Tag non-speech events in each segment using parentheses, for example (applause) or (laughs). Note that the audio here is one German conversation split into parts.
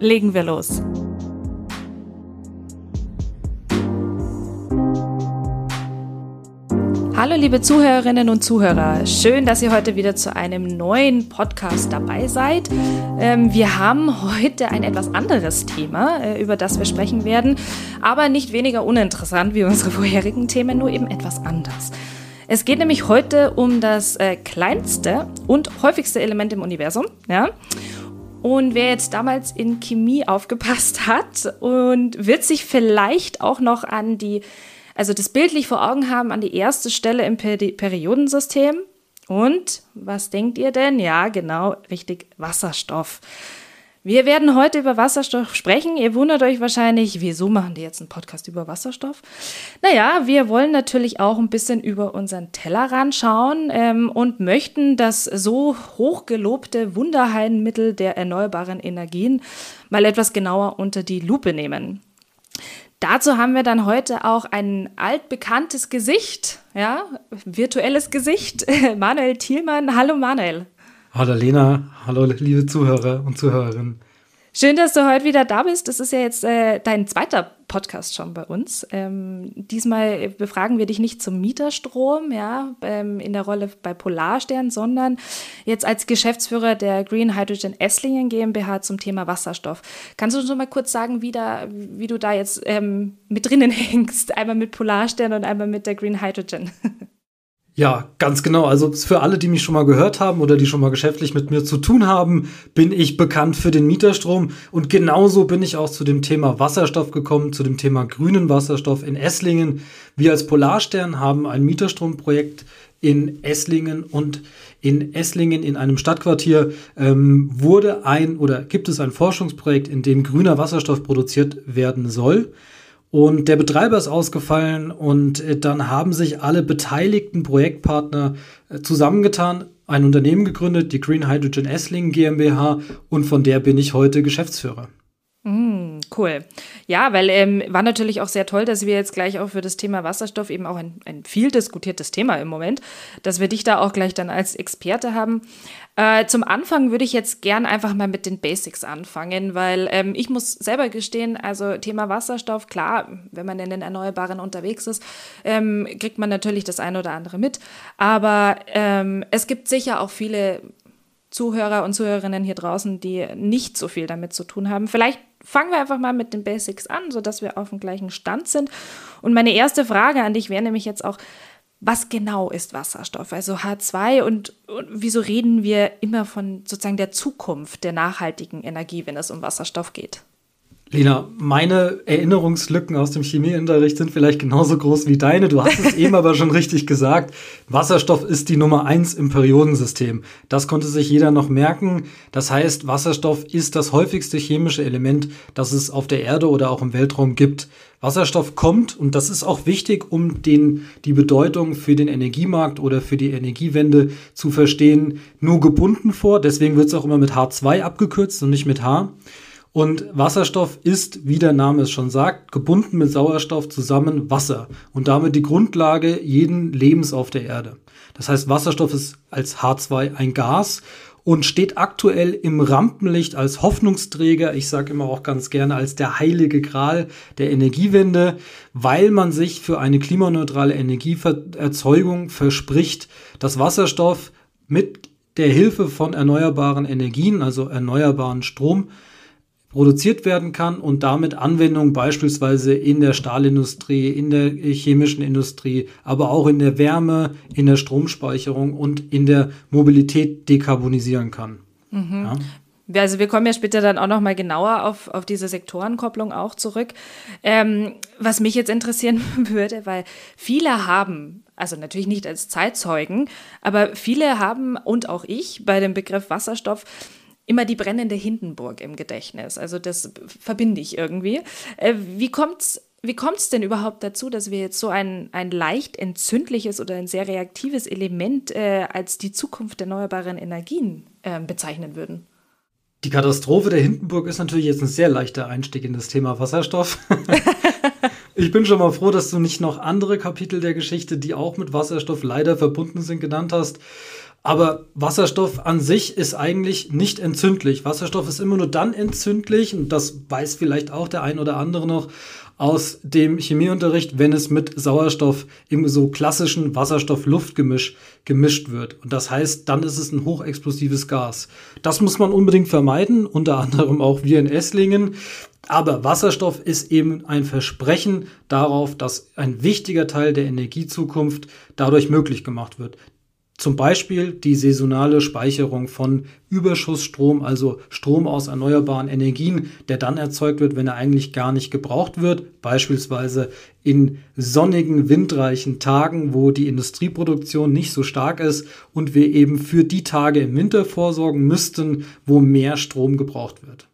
Legen wir los. Hallo liebe Zuhörerinnen und Zuhörer, schön, dass ihr heute wieder zu einem neuen Podcast dabei seid. Ähm, wir haben heute ein etwas anderes Thema, äh, über das wir sprechen werden, aber nicht weniger uninteressant wie unsere vorherigen Themen, nur eben etwas anders. Es geht nämlich heute um das äh, kleinste und häufigste Element im Universum, ja. Und wer jetzt damals in Chemie aufgepasst hat und wird sich vielleicht auch noch an die also das bildlich vor Augen haben an die erste Stelle im Peri Periodensystem. Und was denkt ihr denn? Ja, genau, richtig, Wasserstoff. Wir werden heute über Wasserstoff sprechen. Ihr wundert euch wahrscheinlich, wieso machen die jetzt einen Podcast über Wasserstoff? Naja, wir wollen natürlich auch ein bisschen über unseren Tellerrand schauen ähm, und möchten das so hochgelobte Wunderheilmittel der erneuerbaren Energien mal etwas genauer unter die Lupe nehmen. Dazu haben wir dann heute auch ein altbekanntes Gesicht, ja, virtuelles Gesicht, (laughs) Manuel Thielmann. Hallo Manuel. Hallo Lena, hallo liebe Zuhörer und Zuhörerinnen. Schön, dass du heute wieder da bist. Das ist ja jetzt äh, dein zweiter Podcast schon bei uns. Ähm, diesmal befragen wir dich nicht zum Mieterstrom, ja, ähm, in der Rolle bei Polarstern, sondern jetzt als Geschäftsführer der Green Hydrogen Esslingen GmbH zum Thema Wasserstoff. Kannst du uns noch mal kurz sagen, wie, da, wie du da jetzt ähm, mit drinnen hängst? Einmal mit Polarstern und einmal mit der Green Hydrogen. (laughs) Ja, ganz genau. Also für alle, die mich schon mal gehört haben oder die schon mal geschäftlich mit mir zu tun haben, bin ich bekannt für den Mieterstrom. Und genauso bin ich auch zu dem Thema Wasserstoff gekommen, zu dem Thema grünen Wasserstoff in Esslingen. Wir als Polarstern haben ein Mieterstromprojekt in Esslingen und in Esslingen in einem Stadtquartier ähm, wurde ein oder gibt es ein Forschungsprojekt, in dem grüner Wasserstoff produziert werden soll. Und der Betreiber ist ausgefallen und äh, dann haben sich alle beteiligten Projektpartner äh, zusammengetan, ein Unternehmen gegründet, die Green Hydrogen Essling GmbH und von der bin ich heute Geschäftsführer. Mm, cool. Ja, weil ähm, war natürlich auch sehr toll, dass wir jetzt gleich auch für das Thema Wasserstoff eben auch ein, ein viel diskutiertes Thema im Moment, dass wir dich da auch gleich dann als Experte haben. Äh, zum Anfang würde ich jetzt gern einfach mal mit den Basics anfangen, weil ähm, ich muss selber gestehen, also Thema Wasserstoff, klar, wenn man in den Erneuerbaren unterwegs ist, ähm, kriegt man natürlich das eine oder andere mit. Aber ähm, es gibt sicher auch viele Zuhörer und Zuhörerinnen hier draußen, die nicht so viel damit zu tun haben. Vielleicht fangen wir einfach mal mit den Basics an, sodass wir auf dem gleichen Stand sind. Und meine erste Frage an dich wäre nämlich jetzt auch, was genau ist Wasserstoff, also H2 und, und, wieso reden wir immer von sozusagen der Zukunft der nachhaltigen Energie, wenn es um Wasserstoff geht? Lena, meine Erinnerungslücken aus dem Chemieunterricht sind vielleicht genauso groß wie deine. Du hast es (laughs) eben aber schon richtig gesagt. Wasserstoff ist die Nummer eins im Periodensystem. Das konnte sich jeder noch merken. Das heißt, Wasserstoff ist das häufigste chemische Element, das es auf der Erde oder auch im Weltraum gibt. Wasserstoff kommt, und das ist auch wichtig, um den, die Bedeutung für den Energiemarkt oder für die Energiewende zu verstehen, nur gebunden vor. Deswegen wird es auch immer mit H2 abgekürzt und nicht mit H. Und Wasserstoff ist, wie der Name es schon sagt, gebunden mit Sauerstoff zusammen Wasser und damit die Grundlage jeden Lebens auf der Erde. Das heißt, Wasserstoff ist als H2 ein Gas und steht aktuell im Rampenlicht als Hoffnungsträger, ich sage immer auch ganz gerne als der heilige Gral der Energiewende, weil man sich für eine klimaneutrale Energieerzeugung verspricht, dass Wasserstoff mit der Hilfe von erneuerbaren Energien, also erneuerbaren Strom, produziert werden kann und damit Anwendungen beispielsweise in der Stahlindustrie, in der chemischen Industrie, aber auch in der Wärme, in der Stromspeicherung und in der Mobilität dekarbonisieren kann. Mhm. Ja. Also wir kommen ja später dann auch noch mal genauer auf, auf diese Sektorenkopplung auch zurück. Ähm, was mich jetzt interessieren (laughs) würde, weil viele haben, also natürlich nicht als Zeitzeugen, aber viele haben und auch ich bei dem Begriff Wasserstoff immer die brennende Hindenburg im Gedächtnis. Also das verbinde ich irgendwie. Äh, wie kommt's wie kommt es denn überhaupt dazu, dass wir jetzt so ein, ein leicht entzündliches oder ein sehr reaktives Element äh, als die Zukunft der erneuerbaren Energien äh, bezeichnen würden? Die Katastrophe der Hindenburg ist natürlich jetzt ein sehr leichter Einstieg in das Thema Wasserstoff. (laughs) ich bin schon mal froh, dass du nicht noch andere Kapitel der Geschichte, die auch mit Wasserstoff leider verbunden sind, genannt hast. Aber Wasserstoff an sich ist eigentlich nicht entzündlich. Wasserstoff ist immer nur dann entzündlich, und das weiß vielleicht auch der ein oder andere noch, aus dem Chemieunterricht, wenn es mit Sauerstoff im so klassischen Wasserstoff-Luft-Gemisch gemischt wird. Und das heißt, dann ist es ein hochexplosives Gas. Das muss man unbedingt vermeiden, unter anderem auch wir in Esslingen. Aber Wasserstoff ist eben ein Versprechen darauf, dass ein wichtiger Teil der Energiezukunft dadurch möglich gemacht wird. Zum Beispiel die saisonale Speicherung von Überschussstrom, also Strom aus erneuerbaren Energien, der dann erzeugt wird, wenn er eigentlich gar nicht gebraucht wird. Beispielsweise in sonnigen, windreichen Tagen, wo die Industrieproduktion nicht so stark ist und wir eben für die Tage im Winter vorsorgen müssten, wo mehr Strom gebraucht wird.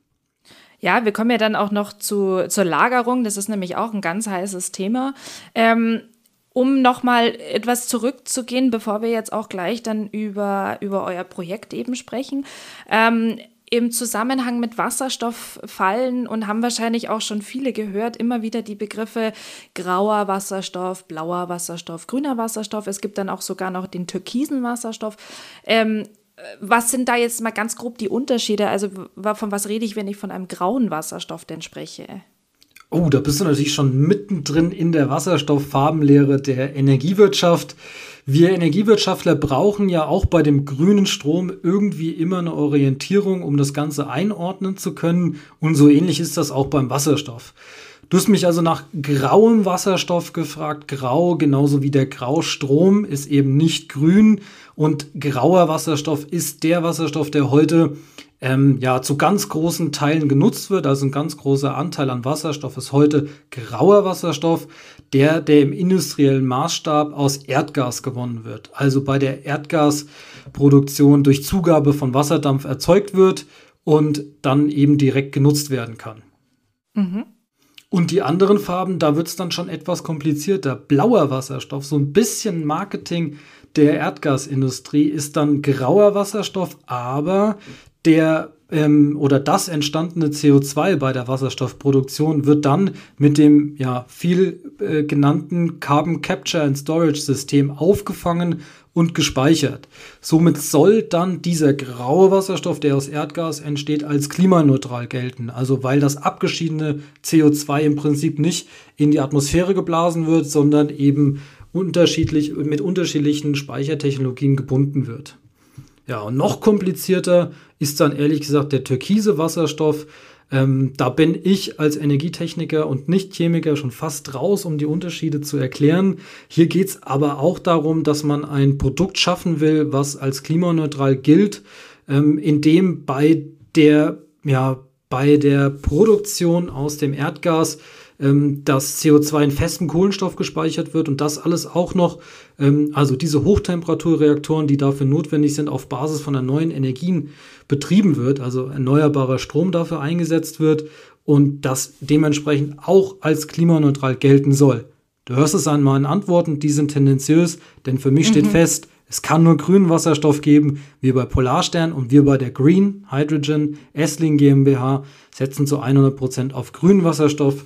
Ja, wir kommen ja dann auch noch zu, zur Lagerung. Das ist nämlich auch ein ganz heißes Thema. Ähm, um nochmal etwas zurückzugehen, bevor wir jetzt auch gleich dann über, über euer Projekt eben sprechen. Ähm, im Zusammenhang mit Wasserstoff fallen und haben wahrscheinlich auch schon viele gehört, immer wieder die Begriffe grauer Wasserstoff, blauer Wasserstoff, grüner Wasserstoff. Es gibt dann auch sogar noch den türkisen Wasserstoff. Ähm, was sind da jetzt mal ganz grob die Unterschiede? Also von was rede ich, wenn ich von einem grauen Wasserstoff denn spreche? Oh, da bist du natürlich schon mittendrin in der Wasserstofffarbenlehre der Energiewirtschaft. Wir Energiewirtschaftler brauchen ja auch bei dem grünen Strom irgendwie immer eine Orientierung, um das Ganze einordnen zu können. Und so ähnlich ist das auch beim Wasserstoff. Du hast mich also nach grauem Wasserstoff gefragt. Grau, genauso wie der Graustrom, ist eben nicht grün. Und grauer Wasserstoff ist der Wasserstoff, der heute ähm, ja zu ganz großen Teilen genutzt wird. Also ein ganz großer Anteil an Wasserstoff ist heute grauer Wasserstoff, der, der im industriellen Maßstab aus Erdgas gewonnen wird. Also bei der Erdgasproduktion durch Zugabe von Wasserdampf erzeugt wird und dann eben direkt genutzt werden kann. Mhm. Und die anderen Farben, da wird es dann schon etwas komplizierter. Blauer Wasserstoff, so ein bisschen Marketing der Erdgasindustrie, ist dann grauer Wasserstoff, aber der ähm, oder das entstandene CO2 bei der Wasserstoffproduktion wird dann mit dem ja viel äh, genannten Carbon Capture and Storage System aufgefangen und gespeichert. Somit soll dann dieser graue Wasserstoff, der aus Erdgas entsteht, als klimaneutral gelten. Also weil das abgeschiedene CO2 im Prinzip nicht in die Atmosphäre geblasen wird, sondern eben unterschiedlich mit unterschiedlichen Speichertechnologien gebunden wird. Ja, und noch komplizierter ist dann ehrlich gesagt der türkise Wasserstoff. Ähm, da bin ich als Energietechniker und nicht Chemiker schon fast raus, um die Unterschiede zu erklären. Hier geht es aber auch darum, dass man ein Produkt schaffen will, was als klimaneutral gilt, ähm, indem bei der, ja, bei der Produktion aus dem Erdgas ähm, dass CO2 in festem Kohlenstoff gespeichert wird und das alles auch noch, ähm, also diese Hochtemperaturreaktoren, die dafür notwendig sind, auf Basis von erneuerbaren Energien betrieben wird, also erneuerbarer Strom dafür eingesetzt wird und das dementsprechend auch als klimaneutral gelten soll. Du hörst es an meinen Antworten, die sind tendenziös, denn für mich mhm. steht fest, es kann nur grünen Wasserstoff geben. Wir bei Polarstern und wir bei der Green Hydrogen Essling GmbH setzen zu 100% auf grünen Wasserstoff.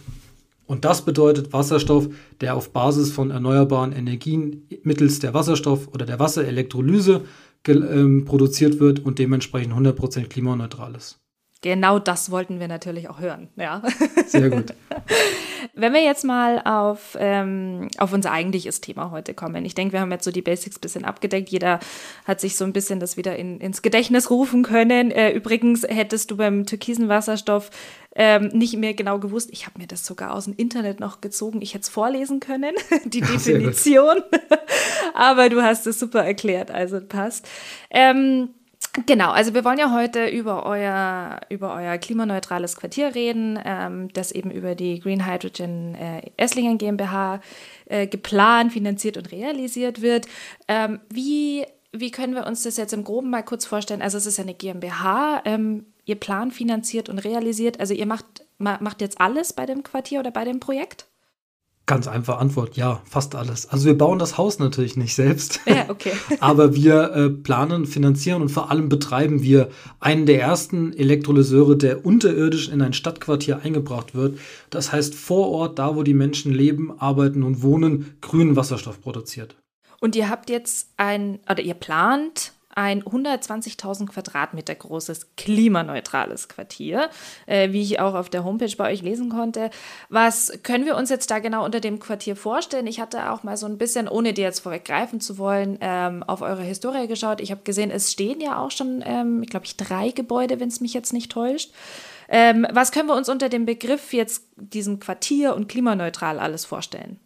Und das bedeutet Wasserstoff, der auf Basis von erneuerbaren Energien mittels der Wasserstoff- oder der Wasserelektrolyse ähm, produziert wird und dementsprechend 100% klimaneutral ist. Genau das wollten wir natürlich auch hören, ja. Sehr gut. (laughs) Wenn wir jetzt mal auf, ähm, auf unser eigentliches Thema heute kommen. Ich denke, wir haben jetzt so die Basics ein bisschen abgedeckt. Jeder hat sich so ein bisschen das wieder in, ins Gedächtnis rufen können. Äh, übrigens hättest du beim türkisen Wasserstoff ähm, nicht mehr genau gewusst. Ich habe mir das sogar aus dem Internet noch gezogen. Ich hätte es vorlesen können, (laughs) die Definition. (laughs) Aber du hast es super erklärt, also passt. Ähm, Genau, also wir wollen ja heute über euer, über euer klimaneutrales Quartier reden, ähm, das eben über die Green Hydrogen äh, Esslingen GmbH äh, geplant, finanziert und realisiert wird. Ähm, wie wie können wir uns das jetzt im Groben mal kurz vorstellen? Also es ist ja eine GmbH, ähm, ihr plant, finanziert und realisiert. Also ihr macht, macht jetzt alles bei dem Quartier oder bei dem Projekt? Ganz einfach Antwort, ja, fast alles. Also wir bauen das Haus natürlich nicht selbst. Ja, okay. (laughs) aber wir äh, planen, finanzieren und vor allem betreiben wir einen der ersten Elektrolyseure, der unterirdisch in ein Stadtquartier eingebracht wird. Das heißt vor Ort, da wo die Menschen leben, arbeiten und wohnen, grünen Wasserstoff produziert. Und ihr habt jetzt ein, oder ihr plant ein 120.000 Quadratmeter großes klimaneutrales Quartier, äh, wie ich auch auf der Homepage bei euch lesen konnte. Was können wir uns jetzt da genau unter dem Quartier vorstellen? Ich hatte auch mal so ein bisschen, ohne dir jetzt vorweggreifen zu wollen, ähm, auf eure Historie geschaut. Ich habe gesehen, es stehen ja auch schon, ähm, glaube ich, drei Gebäude, wenn es mich jetzt nicht täuscht. Ähm, was können wir uns unter dem Begriff jetzt diesem Quartier und klimaneutral alles vorstellen?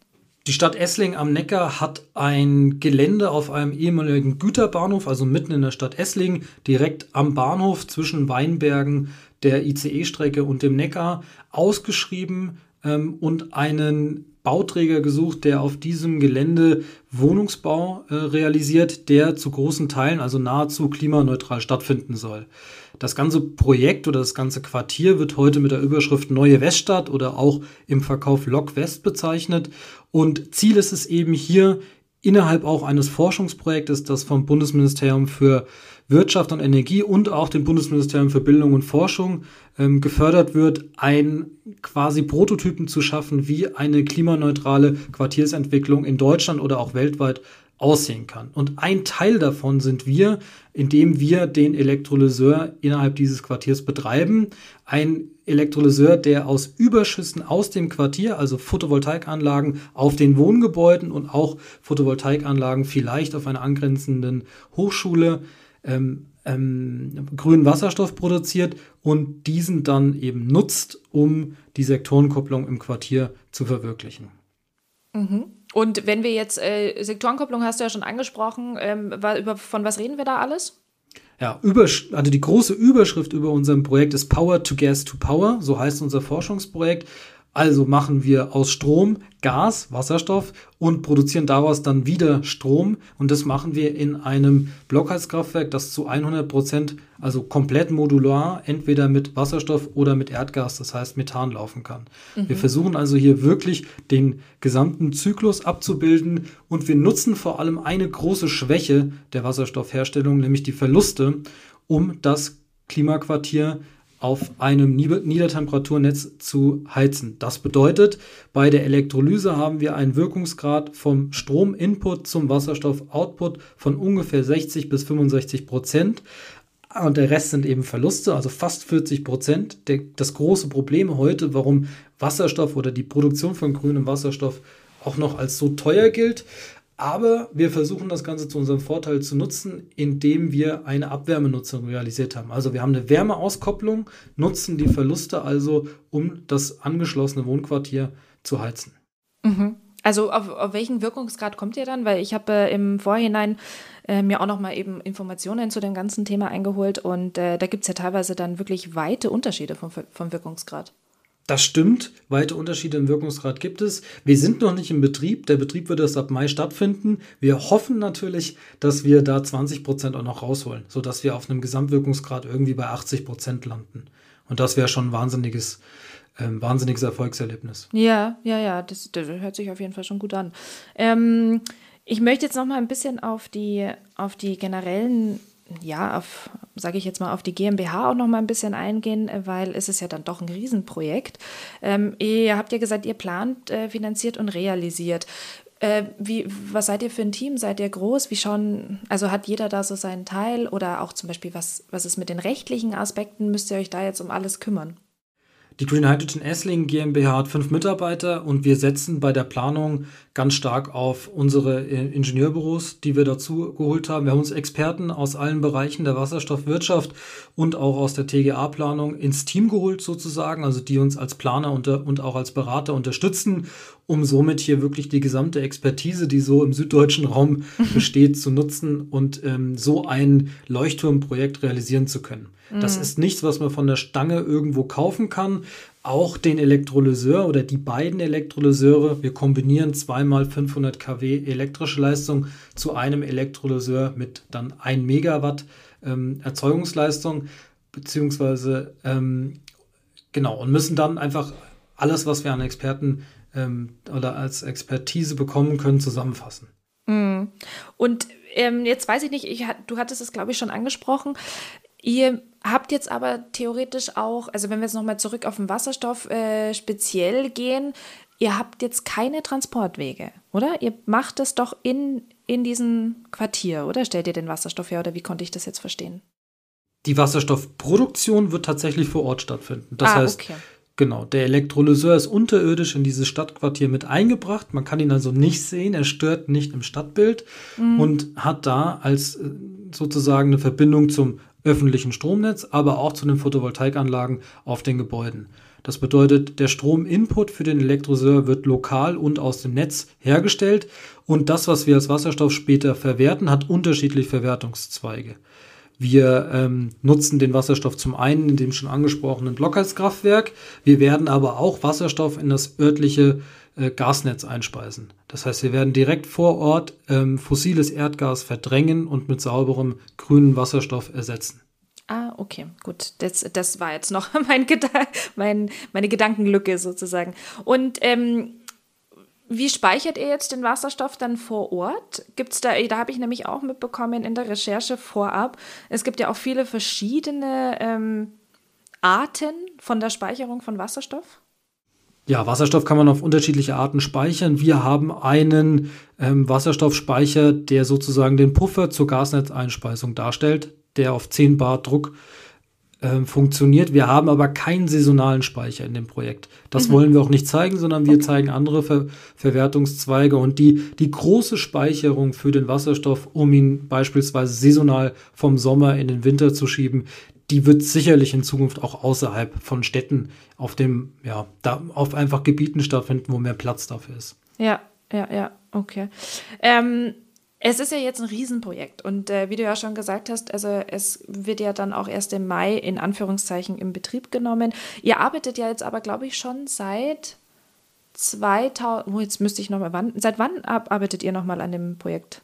Die Stadt Essling am Neckar hat ein Gelände auf einem ehemaligen Güterbahnhof, also mitten in der Stadt Essling, direkt am Bahnhof zwischen Weinbergen, der ICE-Strecke und dem Neckar, ausgeschrieben ähm, und einen Bauträger gesucht, der auf diesem Gelände Wohnungsbau äh, realisiert, der zu großen Teilen, also nahezu klimaneutral stattfinden soll. Das ganze Projekt oder das ganze Quartier wird heute mit der Überschrift Neue Weststadt oder auch im Verkauf Lok West bezeichnet. Und Ziel ist es eben hier innerhalb auch eines Forschungsprojektes, das vom Bundesministerium für Wirtschaft und Energie und auch dem Bundesministerium für Bildung und Forschung ähm, gefördert wird, ein quasi Prototypen zu schaffen, wie eine klimaneutrale Quartiersentwicklung in Deutschland oder auch weltweit aussehen kann. Und ein Teil davon sind wir, indem wir den Elektrolyseur innerhalb dieses Quartiers betreiben. Ein Elektrolyseur, der aus Überschüssen aus dem Quartier, also Photovoltaikanlagen auf den Wohngebäuden und auch Photovoltaikanlagen vielleicht auf einer angrenzenden Hochschule ähm, ähm, grünen Wasserstoff produziert und diesen dann eben nutzt, um die Sektorenkopplung im Quartier zu verwirklichen. Mhm. Und wenn wir jetzt, äh, Sektorenkopplung hast du ja schon angesprochen, ähm, über, von was reden wir da alles? Ja, Übersch also die große Überschrift über unserem Projekt ist Power to Gas to Power, so heißt unser Forschungsprojekt. Also machen wir aus Strom Gas, Wasserstoff und produzieren daraus dann wieder Strom. Und das machen wir in einem Blockheizkraftwerk, das zu 100 Prozent, also komplett modular, entweder mit Wasserstoff oder mit Erdgas, das heißt Methan laufen kann. Mhm. Wir versuchen also hier wirklich den gesamten Zyklus abzubilden und wir nutzen vor allem eine große Schwäche der Wasserstoffherstellung, nämlich die Verluste, um das Klimaquartier auf einem Niedertemperaturnetz zu heizen. Das bedeutet, bei der Elektrolyse haben wir einen Wirkungsgrad vom Strominput zum Wasserstoffoutput von ungefähr 60 bis 65 Prozent. Und der Rest sind eben Verluste, also fast 40 Prozent. Das große Problem heute, warum Wasserstoff oder die Produktion von grünem Wasserstoff auch noch als so teuer gilt, aber wir versuchen das Ganze zu unserem Vorteil zu nutzen, indem wir eine Abwärmenutzung realisiert haben. Also wir haben eine Wärmeauskopplung, nutzen die Verluste also, um das angeschlossene Wohnquartier zu heizen. Mhm. Also auf, auf, welchen Wirkungsgrad kommt ihr dann? Weil ich habe äh, im Vorhinein äh, mir auch noch mal eben Informationen zu dem ganzen Thema eingeholt und äh, da gibt es ja teilweise dann wirklich weite Unterschiede vom, vom Wirkungsgrad. Das stimmt, weite Unterschiede im Wirkungsgrad gibt es. Wir sind noch nicht im Betrieb. Der Betrieb wird erst ab Mai stattfinden. Wir hoffen natürlich, dass wir da 20 Prozent auch noch rausholen, sodass wir auf einem Gesamtwirkungsgrad irgendwie bei 80 Prozent landen. Und das wäre schon ein wahnsinniges, äh, wahnsinniges Erfolgserlebnis. Ja, ja, ja, das, das, hört sich auf jeden Fall schon gut an. Ähm, ich möchte jetzt noch mal ein bisschen auf die, auf die generellen ja, auf, sage ich jetzt mal, auf die GmbH auch noch mal ein bisschen eingehen, äh, weil es ist ja dann doch ein Riesenprojekt. Ähm, ihr habt ja gesagt, ihr plant, äh, finanziert und realisiert. Äh, wie, was seid ihr für ein Team? Seid ihr groß? Wie schauen, also hat jeder da so seinen Teil? Oder auch zum Beispiel, was, was ist mit den rechtlichen Aspekten? Müsst ihr euch da jetzt um alles kümmern? Die Green Hydrogen Essling GmbH hat fünf Mitarbeiter und wir setzen bei der Planung ganz stark auf unsere äh, Ingenieurbüros, die wir dazu geholt haben. Wir haben uns Experten aus allen Bereichen der Wasserstoffwirtschaft und auch aus der TGA-Planung ins Team geholt sozusagen, also die uns als Planer und auch als Berater unterstützen um somit hier wirklich die gesamte Expertise, die so im süddeutschen Raum (laughs) besteht, zu nutzen und ähm, so ein Leuchtturmprojekt realisieren zu können. Mhm. Das ist nichts, was man von der Stange irgendwo kaufen kann. Auch den Elektrolyseur oder die beiden Elektrolyseure, wir kombinieren zweimal 500 kW elektrische Leistung zu einem Elektrolyseur mit dann 1 Megawatt ähm, Erzeugungsleistung, beziehungsweise ähm, genau, und müssen dann einfach alles, was wir an Experten ähm, oder als Expertise bekommen können, zusammenfassen. Mhm. Und ähm, jetzt weiß ich nicht, ich, du hattest es, glaube ich, schon angesprochen. Ihr habt jetzt aber theoretisch auch, also wenn wir jetzt nochmal zurück auf den Wasserstoff äh, speziell gehen, ihr habt jetzt keine Transportwege, oder? Ihr macht es doch in, in diesem Quartier, oder? Stellt ihr den Wasserstoff her, oder wie konnte ich das jetzt verstehen? Die Wasserstoffproduktion wird tatsächlich vor Ort stattfinden. Das ah, heißt, okay. Genau, der Elektrolyseur ist unterirdisch in dieses Stadtquartier mit eingebracht. Man kann ihn also nicht sehen, er stört nicht im Stadtbild mhm. und hat da als äh, sozusagen eine Verbindung zum öffentlichen Stromnetz, aber auch zu den Photovoltaikanlagen auf den Gebäuden. Das bedeutet, der Strominput für den Elektrolyseur wird lokal und aus dem Netz hergestellt und das, was wir als Wasserstoff später verwerten, hat unterschiedliche Verwertungszweige. Wir ähm, nutzen den Wasserstoff zum einen in dem schon angesprochenen Blockheizkraftwerk. Wir werden aber auch Wasserstoff in das örtliche äh, Gasnetz einspeisen. Das heißt, wir werden direkt vor Ort ähm, fossiles Erdgas verdrängen und mit sauberem grünen Wasserstoff ersetzen. Ah, okay, gut. Das, das war jetzt noch (laughs) mein, mein meine Gedankenlücke sozusagen. Und ähm, wie speichert ihr jetzt den Wasserstoff dann vor Ort? Gibt's da, da habe ich nämlich auch mitbekommen in der Recherche vorab, es gibt ja auch viele verschiedene ähm, Arten von der Speicherung von Wasserstoff. Ja, Wasserstoff kann man auf unterschiedliche Arten speichern. Wir haben einen ähm, Wasserstoffspeicher, der sozusagen den Puffer zur Gasnetzeinspeisung darstellt, der auf 10 Bar Druck ähm, funktioniert. Wir haben aber keinen saisonalen Speicher in dem Projekt. Das mhm. wollen wir auch nicht zeigen, sondern wir okay. zeigen andere Ver Verwertungszweige und die, die große Speicherung für den Wasserstoff, um ihn beispielsweise saisonal vom Sommer in den Winter zu schieben, die wird sicherlich in Zukunft auch außerhalb von Städten auf dem, ja, da auf einfach Gebieten stattfinden, wo mehr Platz dafür ist. Ja, ja, ja, okay. Ähm, es ist ja jetzt ein Riesenprojekt und äh, wie du ja schon gesagt hast, also es wird ja dann auch erst im Mai in Anführungszeichen in Betrieb genommen. Ihr arbeitet ja jetzt aber, glaube ich, schon seit 2000, oh, jetzt müsste ich nochmal, wann, seit wann arbeitet ihr nochmal an dem Projekt?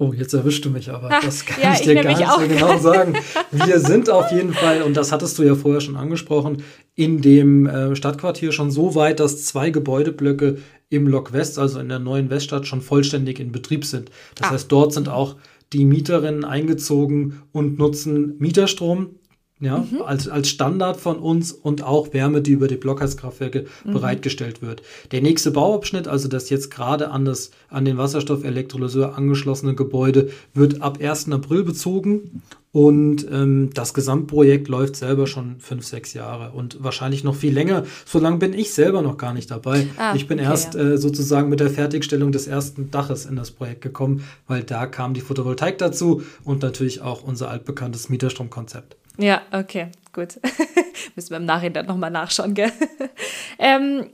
Oh, jetzt erwischst du mich aber. Das kann ja, ich dir ich gar nicht so genau sagen. Wir sind auf jeden Fall, und das hattest du ja vorher schon angesprochen, in dem äh, Stadtquartier schon so weit, dass zwei Gebäudeblöcke im Lok West, also in der neuen Weststadt, schon vollständig in Betrieb sind. Das ah. heißt, dort sind auch die Mieterinnen eingezogen und nutzen Mieterstrom ja, mhm. als, als Standard von uns und auch Wärme, die über die Blockheizkraftwerke mhm. bereitgestellt wird. Der nächste Bauabschnitt, also das jetzt gerade an, das, an den Wasserstoffelektrolyseur angeschlossene Gebäude, wird ab 1. April bezogen und ähm, das Gesamtprojekt läuft selber schon fünf, sechs Jahre und wahrscheinlich noch viel länger. So lange bin ich selber noch gar nicht dabei. Ah, ich bin okay, erst ja. äh, sozusagen mit der Fertigstellung des ersten Daches in das Projekt gekommen, weil da kam die Photovoltaik dazu und natürlich auch unser altbekanntes Mieterstromkonzept. Ja, okay, gut. (laughs) Müssen wir im Nachhinein nochmal nachschauen, gell? (laughs) ähm,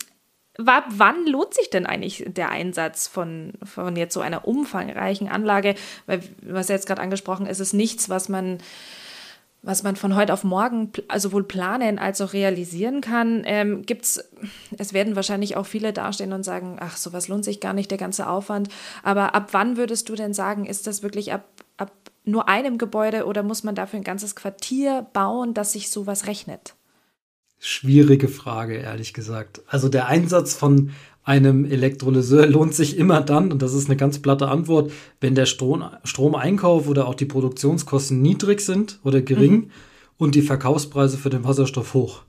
Ab wann lohnt sich denn eigentlich der Einsatz von, von jetzt so einer umfangreichen Anlage? Weil, hast ja jetzt gerade angesprochen, ist es nichts, was man, was man von heute auf morgen sowohl planen als auch realisieren kann. Ähm, gibt's, es werden wahrscheinlich auch viele dastehen und sagen, ach, sowas lohnt sich gar nicht, der ganze Aufwand. Aber ab wann würdest du denn sagen, ist das wirklich ab, ab nur einem Gebäude oder muss man dafür ein ganzes Quartier bauen, dass sich sowas rechnet? Schwierige Frage, ehrlich gesagt. Also der Einsatz von einem Elektrolyseur (laughs) lohnt sich immer dann, und das ist eine ganz platte Antwort, wenn der Strom, Stromeinkauf oder auch die Produktionskosten niedrig sind oder gering mhm. und die Verkaufspreise für den Wasserstoff hoch.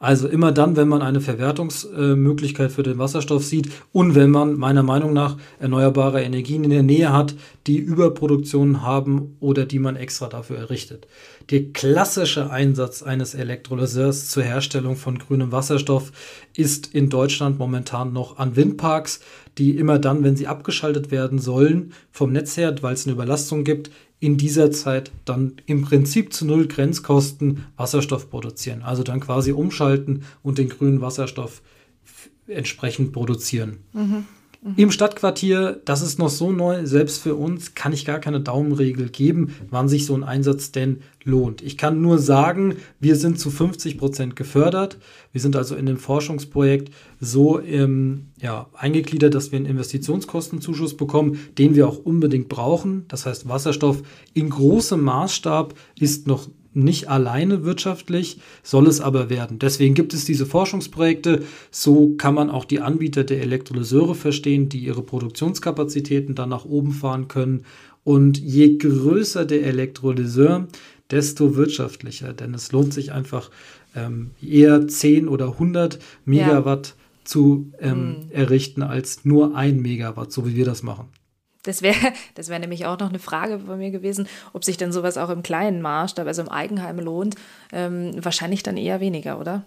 Also immer dann, wenn man eine Verwertungsmöglichkeit für den Wasserstoff sieht und wenn man meiner Meinung nach erneuerbare Energien in der Nähe hat, die Überproduktion haben oder die man extra dafür errichtet. Der klassische Einsatz eines Elektrolyseurs zur Herstellung von grünem Wasserstoff ist in Deutschland momentan noch an Windparks, die immer dann, wenn sie abgeschaltet werden sollen, vom Netz her, weil es eine Überlastung gibt, in dieser Zeit dann im Prinzip zu null Grenzkosten Wasserstoff produzieren. Also dann quasi umschalten und den grünen Wasserstoff entsprechend produzieren. Mhm. Mhm. Im Stadtquartier, das ist noch so neu, selbst für uns kann ich gar keine Daumenregel geben, wann sich so ein Einsatz denn lohnt. Ich kann nur sagen, wir sind zu 50 Prozent gefördert. Wir sind also in dem Forschungsprojekt so ähm, ja, eingegliedert, dass wir einen Investitionskostenzuschuss bekommen, den wir auch unbedingt brauchen. Das heißt, Wasserstoff in großem Maßstab ist noch nicht alleine wirtschaftlich, soll es aber werden. Deswegen gibt es diese Forschungsprojekte. So kann man auch die Anbieter der Elektrolyseure verstehen, die ihre Produktionskapazitäten dann nach oben fahren können. Und je größer der Elektrolyseur, desto wirtschaftlicher. Denn es lohnt sich einfach ähm, eher 10 oder 100 Megawatt ja. zu ähm, mhm. errichten als nur ein Megawatt, so wie wir das machen. Das wäre (laughs) das wär nämlich auch noch eine Frage von mir gewesen, ob sich denn sowas auch im kleinen Maßstab, also im Eigenheim lohnt. Ähm, wahrscheinlich dann eher weniger, oder?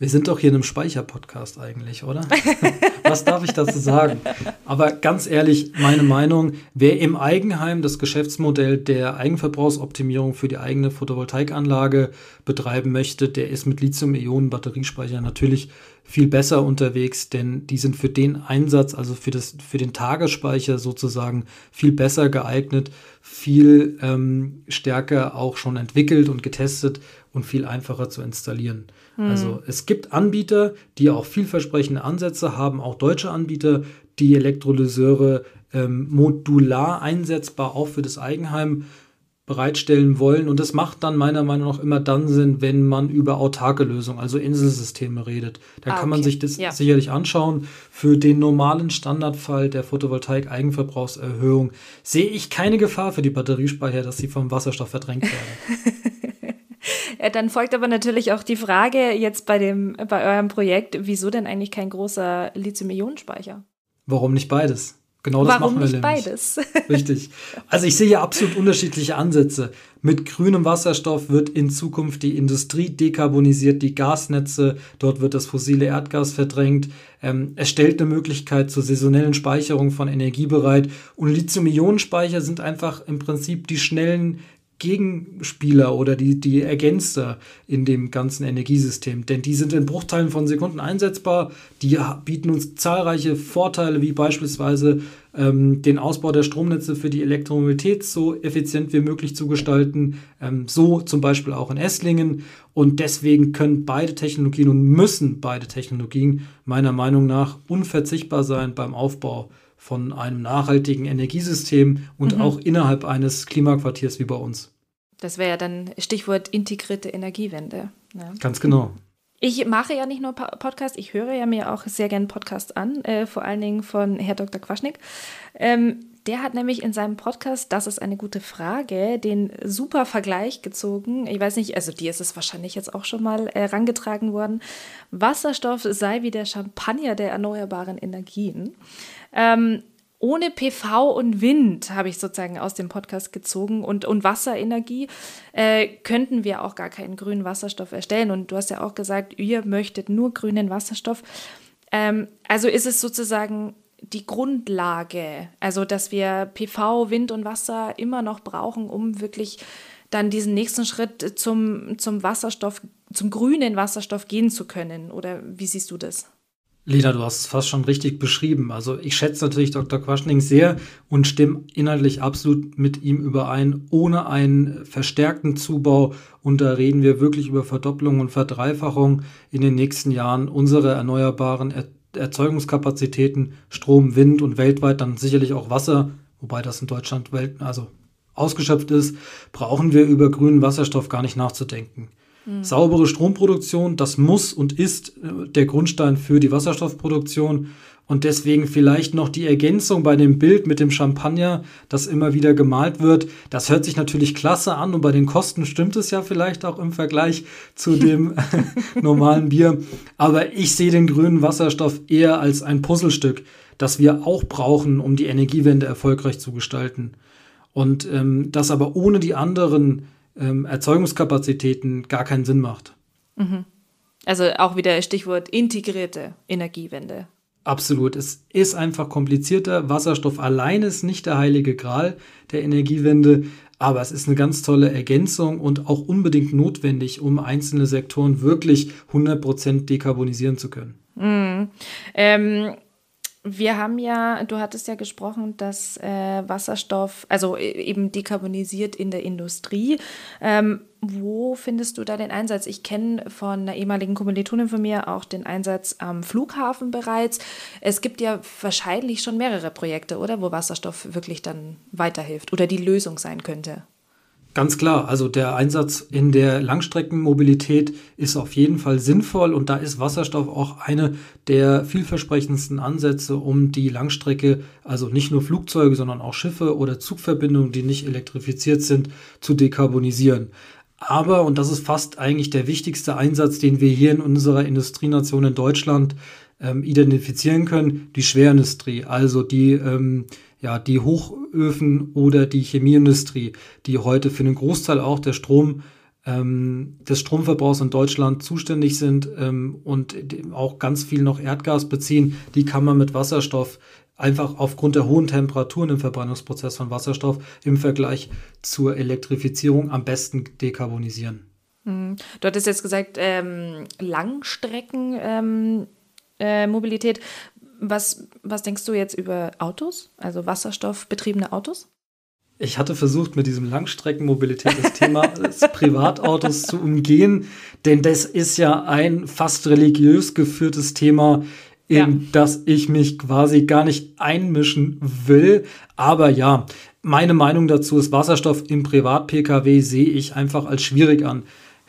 Wir sind doch hier in einem Speicherpodcast eigentlich, oder? (laughs) Was darf ich dazu sagen? Aber ganz ehrlich, meine Meinung, wer im Eigenheim das Geschäftsmodell der Eigenverbrauchsoptimierung für die eigene Photovoltaikanlage betreiben möchte, der ist mit Lithium-Ionen-Batteriespeicher natürlich viel besser unterwegs, denn die sind für den Einsatz, also für, das, für den Tagesspeicher sozusagen viel besser geeignet, viel ähm, stärker auch schon entwickelt und getestet und viel einfacher zu installieren. Mhm. Also es gibt Anbieter, die auch vielversprechende Ansätze haben, auch deutsche Anbieter, die Elektrolyseure ähm, modular einsetzbar auch für das Eigenheim bereitstellen wollen. Und das macht dann meiner Meinung nach immer dann Sinn, wenn man über autarke Lösungen, also Inselsysteme redet. Da ah, kann man sich das ja. sicherlich anschauen. Für den normalen Standardfall der Photovoltaik-Eigenverbrauchserhöhung sehe ich keine Gefahr für die Batteriespeicher, dass sie vom Wasserstoff verdrängt werden. (laughs) Dann folgt aber natürlich auch die Frage jetzt bei, dem, bei eurem Projekt, wieso denn eigentlich kein großer Lithium-Ionen-Speicher? Warum nicht beides? Genau das Warum machen wir nicht nämlich. beides? (laughs) Richtig. Also ich sehe hier absolut unterschiedliche Ansätze. Mit grünem Wasserstoff wird in Zukunft die Industrie dekarbonisiert, die Gasnetze, dort wird das fossile Erdgas verdrängt. Ähm, es stellt eine Möglichkeit zur saisonellen Speicherung von Energie bereit. Und Lithium-Ionen-Speicher sind einfach im Prinzip die schnellen Gegenspieler oder die, die Ergänzer in dem ganzen Energiesystem. Denn die sind in Bruchteilen von Sekunden einsetzbar. Die bieten uns zahlreiche Vorteile, wie beispielsweise ähm, den Ausbau der Stromnetze für die Elektromobilität so effizient wie möglich zu gestalten. Ähm, so zum Beispiel auch in Esslingen. Und deswegen können beide Technologien und müssen beide Technologien meiner Meinung nach unverzichtbar sein beim Aufbau von einem nachhaltigen Energiesystem und mhm. auch innerhalb eines Klimaquartiers wie bei uns. Das wäre ja dann Stichwort integrierte Energiewende. Ja. Ganz genau. Ich mache ja nicht nur Podcasts, ich höre ja mir auch sehr gerne Podcasts an, äh, vor allen Dingen von Herr Dr. Quaschnik. Ähm, der hat nämlich in seinem Podcast, das ist eine gute Frage, den super Vergleich gezogen. Ich weiß nicht, also dir ist es wahrscheinlich jetzt auch schon mal äh, herangetragen worden. Wasserstoff sei wie der Champagner der erneuerbaren Energien. Ähm, ohne PV und Wind habe ich sozusagen aus dem Podcast gezogen und, und Wasserenergie äh, könnten wir auch gar keinen grünen Wasserstoff erstellen. Und du hast ja auch gesagt, ihr möchtet nur grünen Wasserstoff. Ähm, also ist es sozusagen die Grundlage, also dass wir PV, Wind und Wasser immer noch brauchen, um wirklich dann diesen nächsten Schritt zum, zum Wasserstoff, zum grünen Wasserstoff gehen zu können. Oder wie siehst du das? Lena, du hast es fast schon richtig beschrieben. Also ich schätze natürlich Dr. Quaschning sehr und stimme inhaltlich absolut mit ihm überein. Ohne einen verstärkten Zubau, und da reden wir wirklich über Verdopplung und Verdreifachung in den nächsten Jahren unserer erneuerbaren er Erzeugungskapazitäten, Strom, Wind und weltweit dann sicherlich auch Wasser, wobei das in Deutschland Welt, also ausgeschöpft ist, brauchen wir über grünen Wasserstoff gar nicht nachzudenken. Saubere Stromproduktion, das muss und ist äh, der Grundstein für die Wasserstoffproduktion. Und deswegen vielleicht noch die Ergänzung bei dem Bild mit dem Champagner, das immer wieder gemalt wird. Das hört sich natürlich klasse an und bei den Kosten stimmt es ja vielleicht auch im Vergleich zu dem (laughs) normalen Bier. Aber ich sehe den grünen Wasserstoff eher als ein Puzzlestück, das wir auch brauchen, um die Energiewende erfolgreich zu gestalten. Und ähm, das aber ohne die anderen ähm, Erzeugungskapazitäten gar keinen Sinn macht. Mhm. Also auch wieder Stichwort integrierte Energiewende. Absolut. Es ist einfach komplizierter. Wasserstoff allein ist nicht der heilige Gral der Energiewende, aber es ist eine ganz tolle Ergänzung und auch unbedingt notwendig, um einzelne Sektoren wirklich 100% dekarbonisieren zu können. Mhm. Ähm, wir haben ja, du hattest ja gesprochen, dass äh, Wasserstoff, also e, eben dekarbonisiert in der Industrie. Ähm, wo findest du da den Einsatz? Ich kenne von einer ehemaligen Kommilitonin von mir auch den Einsatz am Flughafen bereits. Es gibt ja wahrscheinlich schon mehrere Projekte, oder? Wo Wasserstoff wirklich dann weiterhilft oder die Lösung sein könnte. Ganz klar, also der Einsatz in der Langstreckenmobilität ist auf jeden Fall sinnvoll und da ist Wasserstoff auch eine der vielversprechendsten Ansätze, um die Langstrecke, also nicht nur Flugzeuge, sondern auch Schiffe oder Zugverbindungen, die nicht elektrifiziert sind, zu dekarbonisieren. Aber, und das ist fast eigentlich der wichtigste Einsatz, den wir hier in unserer Industrienation in Deutschland ähm, identifizieren können, die Schwerindustrie, also die ähm, ja, die Hochöfen oder die Chemieindustrie, die heute für einen Großteil auch der Strom, ähm, des Stromverbrauchs in Deutschland zuständig sind ähm, und auch ganz viel noch Erdgas beziehen, die kann man mit Wasserstoff einfach aufgrund der hohen Temperaturen im Verbrennungsprozess von Wasserstoff im Vergleich zur Elektrifizierung am besten dekarbonisieren. Mhm. Du hattest jetzt gesagt, ähm, Langstreckenmobilität. Ähm, äh, was, was denkst du jetzt über Autos, also wasserstoffbetriebene Autos? Ich hatte versucht, mit diesem Langstreckenmobilität das Thema des (laughs) Privatautos zu umgehen, denn das ist ja ein fast religiös geführtes Thema, in ja. das ich mich quasi gar nicht einmischen will. Aber ja, meine Meinung dazu ist, Wasserstoff im Privat-Pkw sehe ich einfach als schwierig an.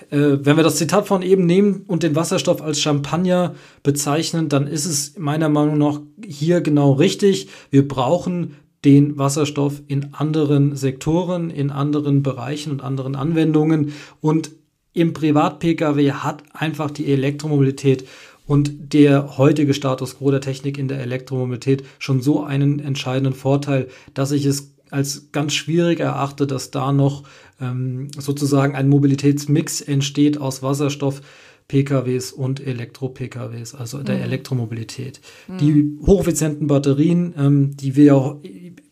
Äh, wenn wir das Zitat von eben nehmen und den Wasserstoff als Champagner bezeichnen, dann ist es meiner Meinung nach hier genau richtig. Wir brauchen den Wasserstoff in anderen Sektoren, in anderen Bereichen und anderen Anwendungen. Und im Privat-Pkw hat einfach die Elektromobilität und der heutige Status quo der Technik in der Elektromobilität schon so einen entscheidenden Vorteil, dass ich es als ganz schwierig erachte, dass da noch ähm, sozusagen ein Mobilitätsmix entsteht aus Wasserstoff. PKWs und Elektro-PKWs, also der mhm. Elektromobilität. Mhm. Die hocheffizienten Batterien, ähm, die wir ja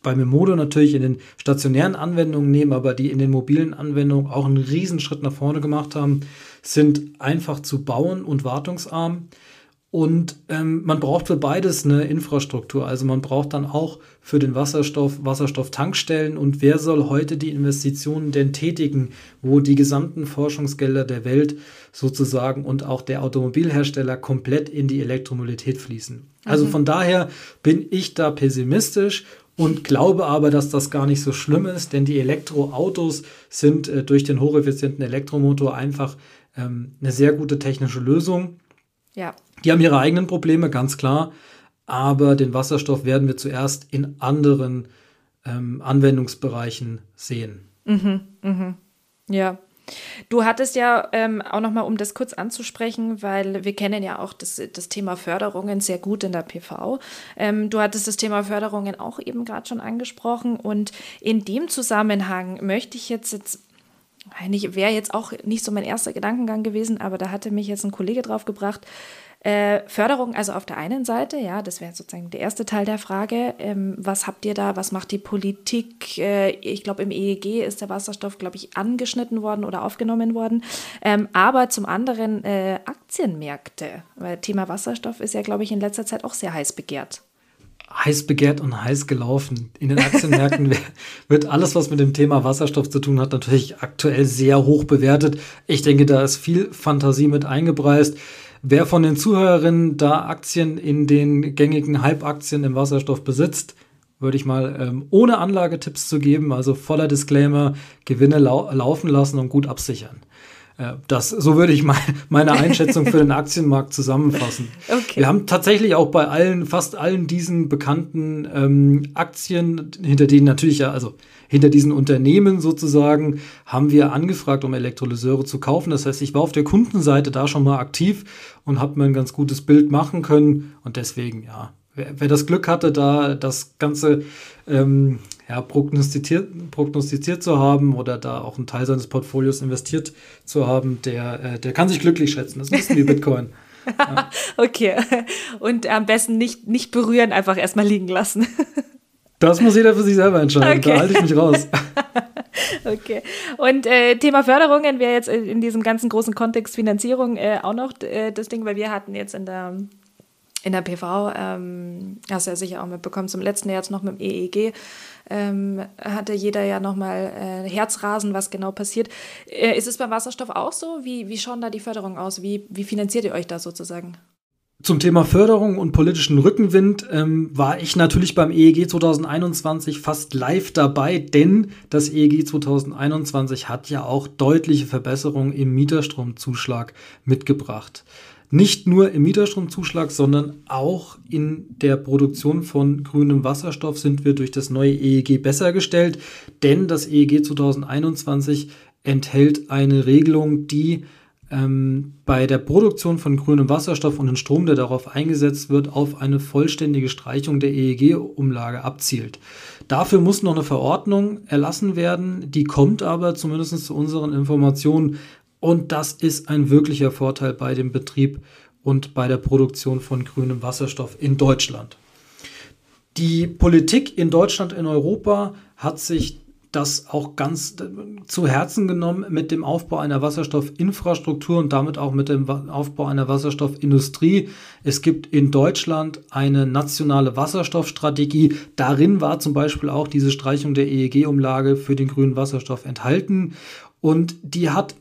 bei Memodo natürlich in den stationären Anwendungen nehmen, aber die in den mobilen Anwendungen auch einen Riesenschritt nach vorne gemacht haben, sind einfach zu bauen und wartungsarm. Und ähm, man braucht für beides eine Infrastruktur. Also man braucht dann auch für den Wasserstoff Wasserstofftankstellen. Und wer soll heute die Investitionen denn tätigen, wo die gesamten Forschungsgelder der Welt sozusagen und auch der Automobilhersteller komplett in die Elektromobilität fließen? Also mhm. von daher bin ich da pessimistisch und glaube aber, dass das gar nicht so schlimm ist, denn die Elektroautos sind äh, durch den hocheffizienten Elektromotor einfach ähm, eine sehr gute technische Lösung. Ja. Die haben ihre eigenen Probleme, ganz klar. Aber den Wasserstoff werden wir zuerst in anderen ähm, Anwendungsbereichen sehen. Mhm, mhm. Ja. Du hattest ja ähm, auch nochmal, um das kurz anzusprechen, weil wir kennen ja auch das, das Thema Förderungen sehr gut in der PV. Ähm, du hattest das Thema Förderungen auch eben gerade schon angesprochen und in dem Zusammenhang möchte ich jetzt, jetzt wäre jetzt auch nicht so mein erster Gedankengang gewesen, aber da hatte mich jetzt ein Kollege drauf gebracht, äh, Förderung also auf der einen Seite, ja, das wäre sozusagen der erste Teil der Frage. Ähm, was habt ihr da, was macht die Politik? Äh, ich glaube, im EEG ist der Wasserstoff, glaube ich, angeschnitten worden oder aufgenommen worden. Ähm, aber zum anderen äh, Aktienmärkte, weil Thema Wasserstoff ist ja, glaube ich, in letzter Zeit auch sehr heiß begehrt heiß begehrt und heiß gelaufen. In den Aktienmärkten (laughs) wird alles, was mit dem Thema Wasserstoff zu tun hat, natürlich aktuell sehr hoch bewertet. Ich denke, da ist viel Fantasie mit eingepreist. Wer von den Zuhörerinnen da Aktien in den gängigen Hype-Aktien im Wasserstoff besitzt, würde ich mal ähm, ohne Anlagetipps zu geben, also voller Disclaimer, Gewinne lau laufen lassen und gut absichern. Äh, das, so würde ich mein, (laughs) meine Einschätzung für den Aktienmarkt zusammenfassen. Okay. Wir haben tatsächlich auch bei allen, fast allen diesen bekannten ähm, Aktien, hinter denen natürlich ja, also hinter diesen Unternehmen sozusagen, haben wir angefragt, um Elektrolyseure zu kaufen. Das heißt, ich war auf der Kundenseite da schon mal aktiv und habe mir ein ganz gutes Bild machen können. Und deswegen, ja, wer, wer das Glück hatte, da das Ganze ähm, ja, prognostiziert, prognostiziert zu haben oder da auch einen Teil seines Portfolios investiert zu haben, der, äh, der kann sich glücklich schätzen. Das bisschen wie Bitcoin. Ja. (laughs) okay. Und am besten nicht, nicht berühren, einfach erstmal liegen lassen. (laughs) Das muss jeder für sich selber entscheiden. Okay. Da halte ich mich raus. (laughs) okay. Und äh, Thema Förderungen wäre jetzt in diesem ganzen großen Kontext Finanzierung äh, auch noch äh, das Ding, weil wir hatten jetzt in der in der PV, ähm, hast du ja sicher auch mitbekommen, zum letzten Jahr jetzt noch mit dem EEG, ähm, hatte jeder ja nochmal äh, Herzrasen, was genau passiert. Äh, ist es beim Wasserstoff auch so? Wie, wie schauen da die Förderungen aus? Wie, wie finanziert ihr euch da sozusagen? Zum Thema Förderung und politischen Rückenwind ähm, war ich natürlich beim EEG 2021 fast live dabei, denn das EEG 2021 hat ja auch deutliche Verbesserungen im Mieterstromzuschlag mitgebracht. Nicht nur im Mieterstromzuschlag, sondern auch in der Produktion von grünem Wasserstoff sind wir durch das neue EEG besser gestellt, denn das EEG 2021 enthält eine Regelung, die ähm, bei der Produktion von grünem Wasserstoff und dem Strom, der darauf eingesetzt wird, auf eine vollständige Streichung der EEG-Umlage abzielt. Dafür muss noch eine Verordnung erlassen werden, die kommt aber zumindest zu unseren Informationen und das ist ein wirklicher Vorteil bei dem Betrieb und bei der Produktion von grünem Wasserstoff in Deutschland. Die Politik in Deutschland, in Europa hat sich das auch ganz zu Herzen genommen mit dem Aufbau einer Wasserstoffinfrastruktur und damit auch mit dem Aufbau einer Wasserstoffindustrie. Es gibt in Deutschland eine nationale Wasserstoffstrategie. Darin war zum Beispiel auch diese Streichung der EEG-Umlage für den grünen Wasserstoff enthalten. Und die hat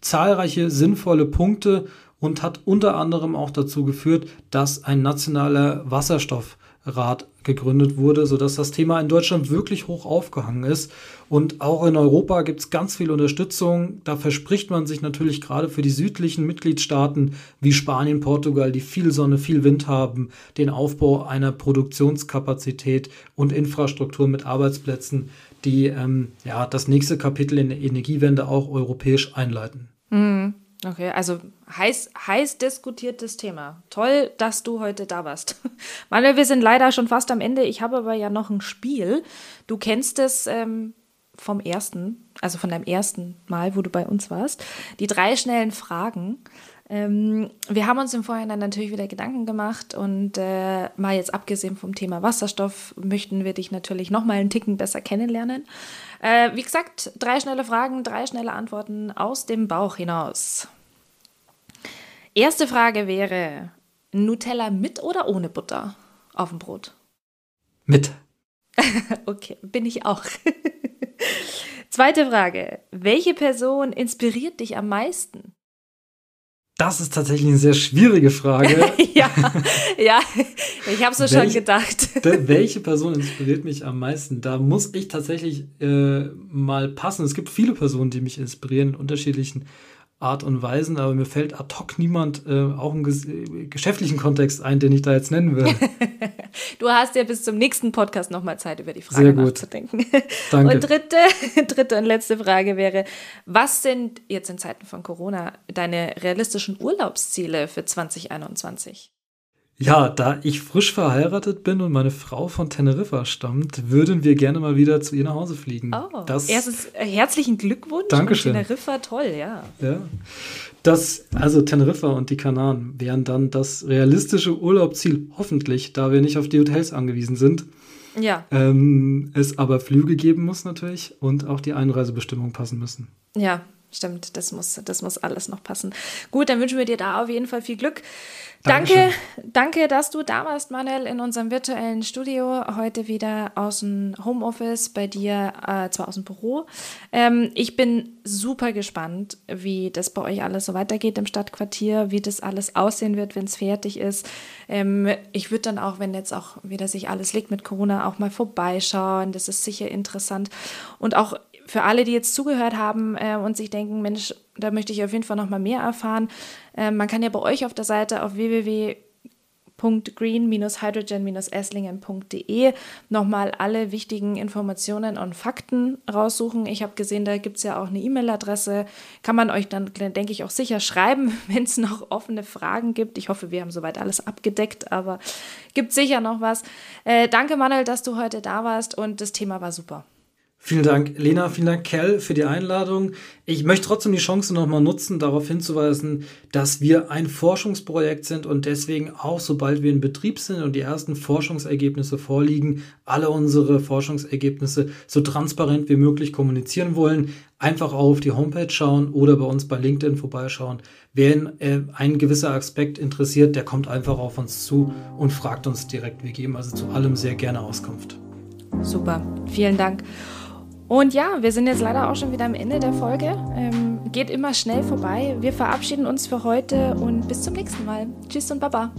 zahlreiche sinnvolle Punkte und hat unter anderem auch dazu geführt, dass ein nationaler Wasserstoff Rat gegründet wurde, sodass das Thema in Deutschland wirklich hoch aufgehangen ist. Und auch in Europa gibt es ganz viel Unterstützung. Da verspricht man sich natürlich gerade für die südlichen Mitgliedstaaten wie Spanien, Portugal, die viel Sonne, viel Wind haben, den Aufbau einer Produktionskapazität und Infrastruktur mit Arbeitsplätzen, die ähm, ja, das nächste Kapitel in der Energiewende auch europäisch einleiten. Mhm. Okay, also heiß, heiß diskutiertes Thema. Toll, dass du heute da warst. (laughs) Manuel, wir sind leider schon fast am Ende. Ich habe aber ja noch ein Spiel. Du kennst es ähm, vom ersten, also von deinem ersten Mal, wo du bei uns warst. Die drei schnellen Fragen. Ähm, wir haben uns im Vorhinein natürlich wieder Gedanken gemacht und äh, mal jetzt abgesehen vom Thema Wasserstoff möchten wir dich natürlich noch mal einen Ticken besser kennenlernen. Äh, wie gesagt, drei schnelle Fragen, drei schnelle Antworten aus dem Bauch hinaus. Erste Frage wäre: Nutella mit oder ohne Butter auf dem Brot? Mit. (laughs) okay, bin ich auch. (laughs) Zweite Frage: Welche Person inspiriert dich am meisten? Das ist tatsächlich eine sehr schwierige Frage. (laughs) ja, ja, ich habe es schon gedacht. (laughs) welche Person inspiriert mich am meisten? Da muss ich tatsächlich äh, mal passen. Es gibt viele Personen, die mich inspirieren in unterschiedlichen Art und Weisen, aber mir fällt ad hoc niemand äh, auch im ges geschäftlichen Kontext ein, den ich da jetzt nennen will. (laughs) du hast ja bis zum nächsten Podcast nochmal Zeit, über die Frage Sehr gut. nachzudenken. (laughs) Danke. Und dritte, (laughs) dritte und letzte Frage wäre, was sind jetzt in Zeiten von Corona deine realistischen Urlaubsziele für 2021? Ja, da ich frisch verheiratet bin und meine Frau von Teneriffa stammt, würden wir gerne mal wieder zu ihr nach Hause fliegen. Oh, das, erstens äh, herzlichen Glückwunsch. Dankeschön. Teneriffa, toll, ja. Ja, das, also Teneriffa und die Kanaren wären dann das realistische Urlaubsziel, hoffentlich, da wir nicht auf die Hotels angewiesen sind. Ja. Ähm, es aber Flüge geben muss natürlich und auch die Einreisebestimmungen passen müssen. Ja, Stimmt, das muss, das muss alles noch passen. Gut, dann wünschen wir dir da auf jeden Fall viel Glück. Danke, danke, dass du da warst, Manuel, in unserem virtuellen Studio. Heute wieder aus dem Homeoffice, bei dir äh, zwar aus dem Büro. Ähm, ich bin super gespannt, wie das bei euch alles so weitergeht im Stadtquartier, wie das alles aussehen wird, wenn es fertig ist. Ähm, ich würde dann auch, wenn jetzt auch wieder sich alles legt mit Corona, auch mal vorbeischauen. Das ist sicher interessant. Und auch für alle, die jetzt zugehört haben äh, und sich denken, Mensch, da möchte ich auf jeden Fall noch mal mehr erfahren, äh, man kann ja bei euch auf der Seite auf www.green-hydrogen-esslingen.de nochmal alle wichtigen Informationen und Fakten raussuchen. Ich habe gesehen, da gibt es ja auch eine E-Mail-Adresse. Kann man euch dann, denke ich, auch sicher schreiben, (laughs) wenn es noch offene Fragen gibt. Ich hoffe, wir haben soweit alles abgedeckt, aber gibt sicher noch was. Äh, danke, Manuel, dass du heute da warst und das Thema war super. Vielen Dank, Lena, vielen Dank, Kel, für die Einladung. Ich möchte trotzdem die Chance nochmal nutzen, darauf hinzuweisen, dass wir ein Forschungsprojekt sind und deswegen auch, sobald wir in Betrieb sind und die ersten Forschungsergebnisse vorliegen, alle unsere Forschungsergebnisse so transparent wie möglich kommunizieren wollen. Einfach auf die Homepage schauen oder bei uns bei LinkedIn vorbeischauen. Wer äh, ein gewisser Aspekt interessiert, der kommt einfach auf uns zu und fragt uns direkt. Wir geben also zu allem sehr gerne Auskunft. Super, vielen Dank. Und ja, wir sind jetzt leider auch schon wieder am Ende der Folge. Ähm, geht immer schnell vorbei. Wir verabschieden uns für heute und bis zum nächsten Mal. Tschüss und Baba.